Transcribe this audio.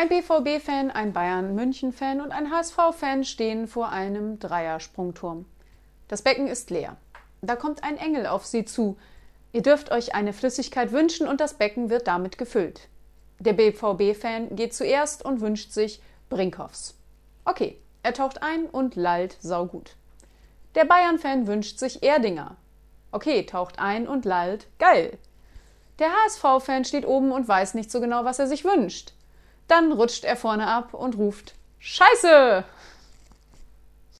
Ein BVB-Fan, ein Bayern-München-Fan und ein HSV-Fan stehen vor einem Dreiersprungturm. Das Becken ist leer. Da kommt ein Engel auf sie zu. Ihr dürft euch eine Flüssigkeit wünschen und das Becken wird damit gefüllt. Der BVB-Fan geht zuerst und wünscht sich Brinkhoffs. Okay, er taucht ein und lallt saugut. Der Bayern-Fan wünscht sich Erdinger. Okay, taucht ein und lallt geil. Der HSV-Fan steht oben und weiß nicht so genau, was er sich wünscht. Dann rutscht er vorne ab und ruft Scheiße!